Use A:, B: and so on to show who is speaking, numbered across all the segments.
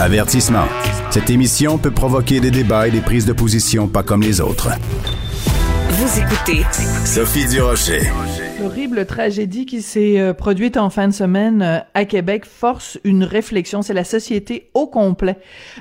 A: Avertissement. Cette émission peut provoquer des débats et des prises de position pas comme les autres.
B: Vous écoutez
A: Sophie Durocher.
C: L'horrible tragédie qui s'est euh, produite en fin de semaine euh, à Québec force une réflexion. C'est la société au complet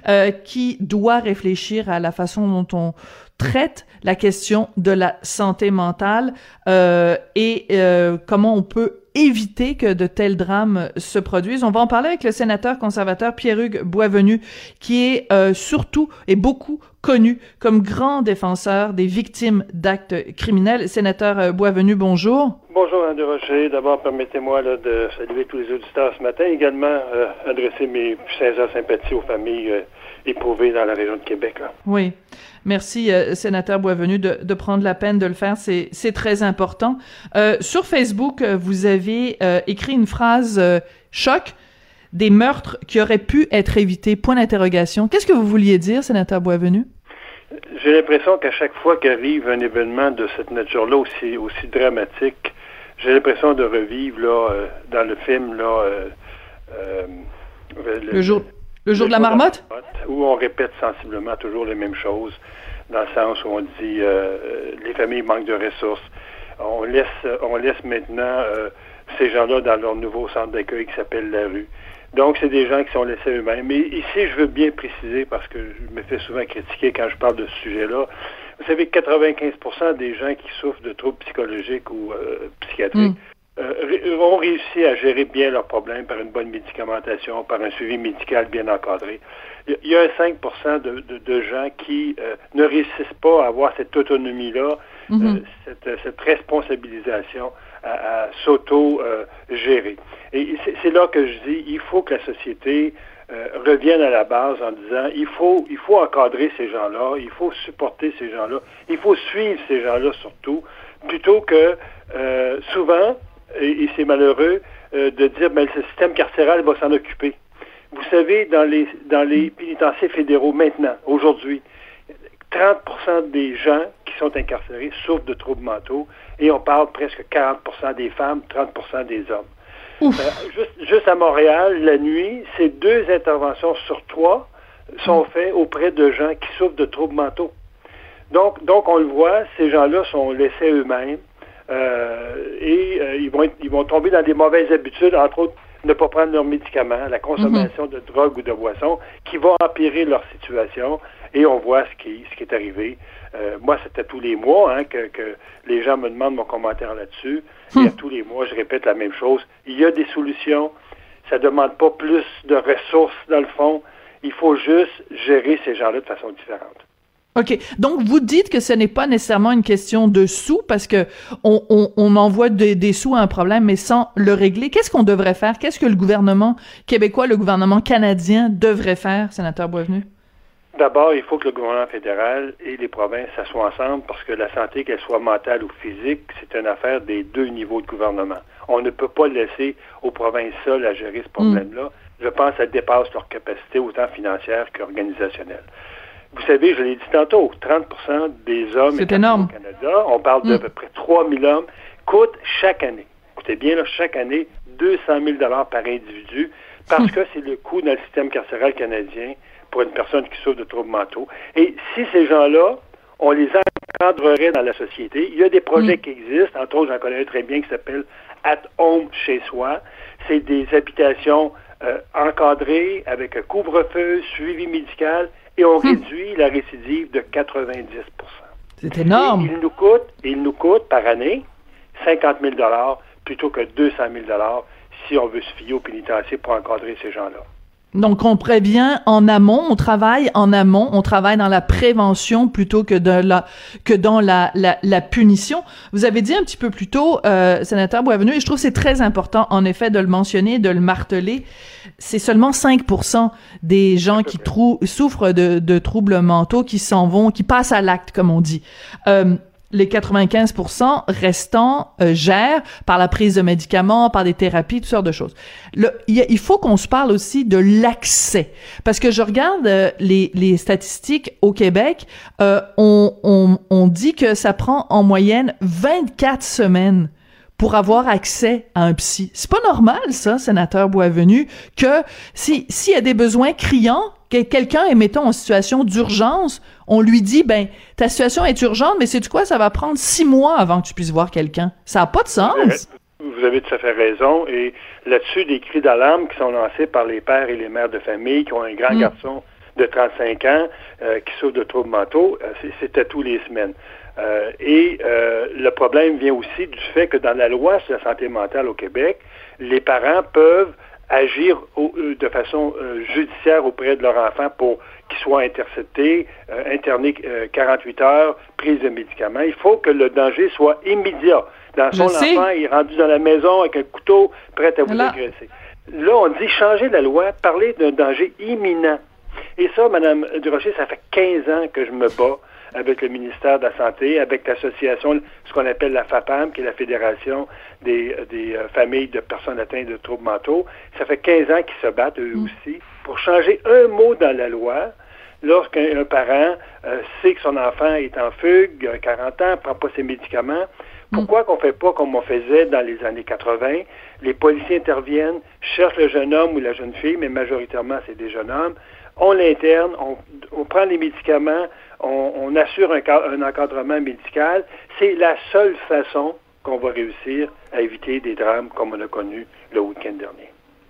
C: euh, qui doit réfléchir à la façon dont on traite la question de la santé mentale euh, et euh, comment on peut éviter que de tels drames se produisent. On va en parler avec le sénateur conservateur Pierre-Hugues Boisvenu, qui est euh, surtout et beaucoup connu comme grand défenseur des victimes d'actes criminels. Sénateur euh, Boisvenu, bonjour.
D: Bonjour, André Rocher. D'abord, permettez-moi de saluer tous les auditeurs ce matin. Également, euh, adresser mes sincères sympathies aux familles euh, éprouvées dans la région de Québec. Là.
C: Oui. Merci, euh, sénateur Boisvenu, de, de, prendre la peine de le faire. C'est, très important. Euh, sur Facebook, euh, vous avez euh, écrit une phrase choc des meurtres qui auraient pu être évités. Point d'interrogation. Qu'est-ce que vous vouliez dire, sénateur Boisvenu?
D: J'ai l'impression qu'à chaque fois qu'arrive un événement de cette nature-là aussi, aussi dramatique, j'ai l'impression de revivre là, dans le film là,
C: le, le, jour, le jour de la marmotte?
D: Où on répète sensiblement toujours les mêmes choses, dans le sens où on dit euh, les familles manquent de ressources. On laisse, on laisse maintenant euh, ces gens-là dans leur nouveau centre d'accueil qui s'appelle la rue. Donc, c'est des gens qui sont laissés eux-mêmes. Mais ici, je veux bien préciser, parce que je me fais souvent critiquer quand je parle de ce sujet-là. Vous savez, 95% des gens qui souffrent de troubles psychologiques ou euh, psychiatriques mm. Euh, ont réussi à gérer bien leurs problèmes par une bonne médicamentation, par un suivi médical bien encadré. Il y a un 5 de, de, de, gens qui euh, ne réussissent pas à avoir cette autonomie-là, mm -hmm. cette, cette, responsabilisation à, à s'auto-gérer. Et c'est là que je dis, il faut que la société euh, revienne à la base en disant, il faut, il faut encadrer ces gens-là, il faut supporter ces gens-là, il faut suivre ces gens-là surtout, plutôt que euh, souvent, et, et c'est malheureux, euh, de dire, ben, le système carcéral va s'en occuper. Vous savez, dans les, dans les pénitenciers fédéraux maintenant, aujourd'hui, 30% des gens qui sont incarcérés souffrent de troubles mentaux et on parle presque 40% des femmes, 30% des hommes. Euh, juste, juste, à Montréal, la nuit, ces deux interventions sur trois sont faites auprès de gens qui souffrent de troubles mentaux. Donc, donc on le voit, ces gens-là sont laissés eux-mêmes et euh, ils, vont être, ils vont tomber dans des mauvaises habitudes, entre autres ne pas prendre leurs médicaments, la consommation mm -hmm. de drogue ou de boissons, qui va empirer leur situation. Et on voit ce qui, ce qui est arrivé. Euh, moi, c'était tous les mois hein, que, que, les gens me demandent mon commentaire là-dessus. Mm. Et à tous les mois, je répète la même chose. Il y a des solutions. Ça ne demande pas plus de ressources, dans le fond. Il faut juste gérer ces gens-là de façon différente.
C: OK. Donc, vous dites que ce n'est pas nécessairement une question de sous parce que on, envoie des, sous à un problème, mais sans le régler. Qu'est-ce qu'on devrait faire? Qu'est-ce que le gouvernement québécois, le gouvernement canadien devrait faire, sénateur Boisvenu?
D: D'abord, il faut que le gouvernement fédéral et les provinces s'assoient ensemble parce que la santé, qu'elle soit mentale ou physique, c'est une affaire des deux niveaux de gouvernement. On ne peut pas laisser aux provinces seules à gérer ce problème-là. Je pense que ça dépasse leur capacité autant financière qu'organisationnelle. Vous savez, je l'ai dit tantôt, 30% des hommes
C: au
D: Canada, on parle d'à mm. peu près 3 000 hommes, coûtent chaque année, écoutez bien, là, chaque année, 200 000 par individu parce que c'est le coût dans le système carcéral canadien pour une personne qui souffre de troubles mentaux. Et si ces gens-là, on les encadrerait dans la société, il y a des projets mm. qui existent, entre autres, j'en connais un très bien qui s'appelle At Home chez soi. C'est des habitations euh, encadrées avec un couvre-feu, suivi médical, et on mm. réduit la récidive de 90
C: C'est énorme.
D: Et il nous coûte, il nous coûte par année 50 000 plutôt que 200 000 si on veut se fier au pénitencier pour encadrer ces gens-là.
C: Donc, on prévient en amont, on travaille en amont, on travaille dans la prévention plutôt que, de la, que dans la, la, la punition. Vous avez dit un petit peu plus tôt, euh, sénateur Boisvenu, et je trouve c'est très important, en effet, de le mentionner, de le marteler, c'est seulement 5% des gens qui souffrent de, de troubles mentaux qui s'en vont, qui passent à l'acte, comme on dit. Euh, les 95% restants euh, gèrent par la prise de médicaments, par des thérapies, toutes sortes de choses. Il faut qu'on se parle aussi de l'accès, parce que je regarde euh, les, les, statistiques au Québec, euh, on, on, on dit que ça prend en moyenne 24 semaines pour avoir accès à un psy. C'est pas normal, ça, sénateur Boisvenu, que si s'il y a des besoins criants, que quelqu'un est, mettons, en situation d'urgence, on lui dit, ben, ta situation est urgente, mais c'est quoi, ça va prendre six mois avant que tu puisses voir quelqu'un. Ça n'a pas de sens.
D: Vous avez tout à fait raison. Et là-dessus, des cris d'alarme qui sont lancés par les pères et les mères de famille qui ont un grand mm. garçon de 35 ans euh, qui souffre de troubles mentaux, euh, c'était tous les semaines. Euh, et le problème vient aussi du fait que dans la loi sur la santé mentale au Québec, les parents peuvent agir de façon judiciaire auprès de leur enfant pour qu'il soit intercepté, interné 48 heures, prise de médicaments. Il faut que le danger soit immédiat. Dans son enfant, il est rendu dans la maison avec un couteau prêt à vous agresser. Là, on dit changer la loi, parler d'un danger imminent. Et ça, Mme Durocher, ça fait 15 ans que je me bats avec le ministère de la Santé, avec l'association, ce qu'on appelle la FAPAM, qui est la Fédération des, des euh, familles de personnes atteintes de troubles mentaux. Ça fait 15 ans qu'ils se battent, eux mm. aussi, pour changer un mot dans la loi lorsqu'un parent euh, sait que son enfant est en fugue, a 40 ans, ne prend pas ses médicaments. Mm. Pourquoi qu'on ne fait pas comme on faisait dans les années 80? Les policiers interviennent, cherchent le jeune homme ou la jeune fille, mais majoritairement c'est des jeunes hommes, on l'interne, on, prend les médicaments, on, assure un, encadrement médical. C'est la seule façon qu'on va réussir à éviter des drames comme on a connu le week-end dernier.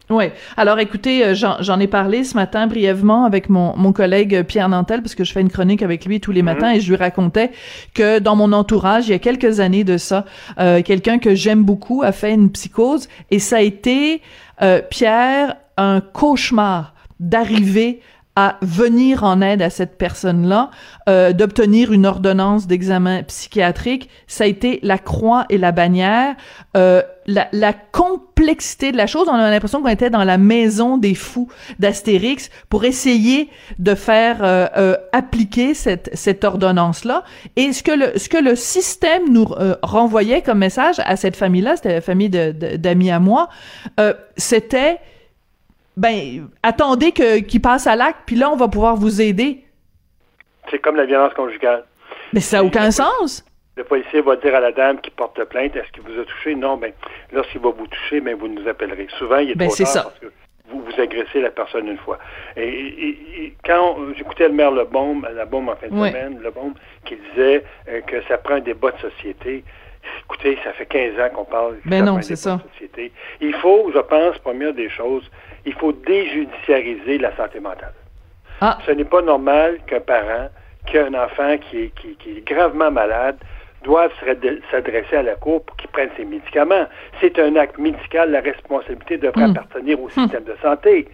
C: Oui. Alors, écoutez, euh, j'en ai parlé ce matin brièvement avec mon, mon collègue Pierre Nantel, parce que je fais une chronique avec lui tous les mhm. matins, et je lui racontais que dans mon entourage, il y a quelques années de ça, euh, quelqu'un que j'aime beaucoup a fait une psychose, et ça a été, euh, Pierre, un cauchemar d'arriver à venir en aide à cette personne-là, euh, d'obtenir une ordonnance d'examen psychiatrique, ça a été la croix et la bannière, euh, la, la, complexité de la chose. On a l'impression qu'on était dans la maison des fous d'Astérix pour essayer de faire euh, euh appliquer cette, cette ordonnance-là. Et ce que le, ce que le système nous euh, renvoyait comme message à cette famille-là, c'était la famille d'amis à moi, euh, c'était ben, attendez que, qu'il passe à l'acte, puis là, on va pouvoir vous aider.
D: C'est comme la violence conjugale.
C: Mais ça n'a aucun sens.
D: Le policier va dire à la dame qui porte plainte, est-ce qu'il vous a touché? Non, ben, lorsqu'il va vous toucher, ben, vous nous appellerez. Souvent, il est ben, trop tard parce que vous, vous agressez la personne une fois. Et, quand j'écoutais le maire Lebaume, la bombe en fin de semaine, Lebaume, qui disait euh, que ça prend un débat de société, écoutez, ça fait 15 ans qu'on parle
C: Mais ben non, c'est ça.
D: société. Il faut, je pense, première des choses, il faut déjudiciariser la santé mentale. Ah. Ce n'est pas normal qu'un parent qui a un enfant qui est, qui, est gravement malade doive s'adresser à la Cour pour qu'il prenne ses médicaments. C'est un acte médical, la responsabilité devrait hmm. appartenir au système de santé.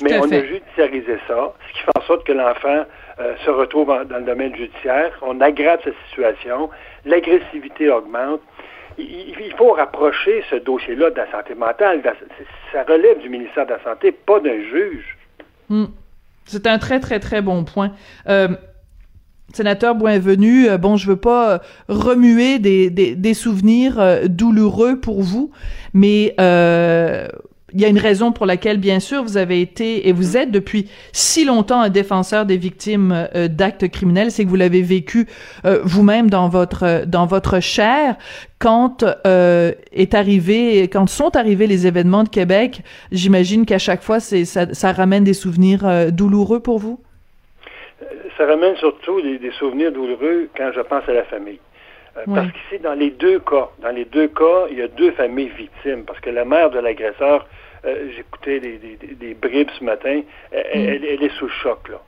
D: Mais on a judiciarisé ça, ce qui fait en sorte que l'enfant euh, se retrouve dans le domaine judiciaire. On aggrave sa situation, l'agressivité augmente il faut rapprocher ce dossier-là de la santé mentale. Ça relève du ministère de la Santé, pas d'un juge.
C: Hmm. C'est un très, très, très bon point. Euh, sénateur Boisvenu, euh, bon, je veux pas euh, remuer des, des, souvenirs douloureux pour vous, mais il y a une raison pour laquelle, bien sûr, vous avez été et vous êtes depuis si longtemps un défenseur des victimes euh, d'actes criminels, c'est que vous l'avez vécu euh, vous-même dans votre dans votre chair quand euh, est arrivé, quand sont arrivés les événements de Québec. J'imagine qu'à chaque fois, c'est ça, ça, ramène des souvenirs douloureux pour vous?
D: Ça ramène surtout des, des, souvenirs douloureux quand je pense à la famille. Parce qu'ici, dans les deux cas, dans les deux cas, il y a deux familles victimes. Parce que la mère de l'agresseur euh, j'écoutais des, des, bribes ce matin, mm. elle, elle, est sous choc, là.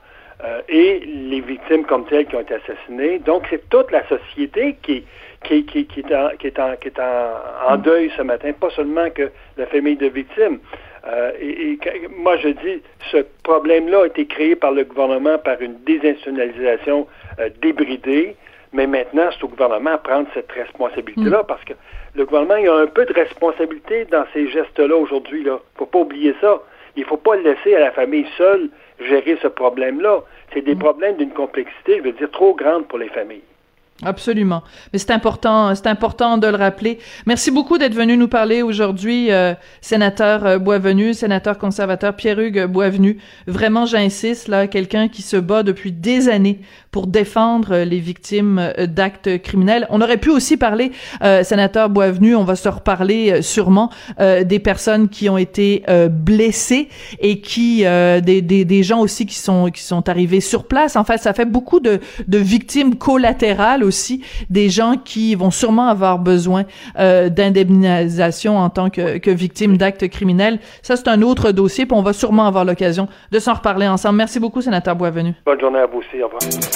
D: Euh, et les victimes comme telles qui ont été assassinées. Donc, c'est toute la société qui, qui, qui, est, en, qui est, en, qui est en, mm. deuil ce matin, pas seulement que la famille de victimes. Euh, et, moi, je dis, ce problème-là a été créé par le gouvernement par une désinstitutionnalisation euh, débridée, mais maintenant, c'est au gouvernement à prendre cette responsabilité-là, mm. parce que le gouvernement il a un peu de responsabilité dans ces gestes-là aujourd'hui. Il ne faut pas oublier ça. Il ne faut pas laisser à la famille seule gérer ce problème-là. C'est des mm. problèmes d'une complexité, je veux dire, trop grande pour les familles.
C: Absolument. Mais c'est important, c'est important de le rappeler. Merci beaucoup d'être venu nous parler aujourd'hui, euh, sénateur euh, Boisvenu, sénateur conservateur Pierre-Hugues Boisvenu. Vraiment, j'insiste, là, quelqu'un qui se bat depuis des années pour défendre euh, les victimes euh, d'actes criminels. On aurait pu aussi parler, sénateur Boisvenu, on va se reparler sûrement, des personnes qui ont été blessées et qui, des, des, des gens aussi qui sont, qui sont arrivés sur place. En fait, ça fait beaucoup de, de victimes collatérales aussi des gens qui vont sûrement avoir besoin euh, d'indemnisation en tant que, que victimes d'actes criminels. Ça, c'est un autre dossier, puis on va sûrement avoir l'occasion de s'en reparler ensemble. Merci beaucoup, sénateur Boisvenu.
D: Bonne journée à vous aussi. Au revoir.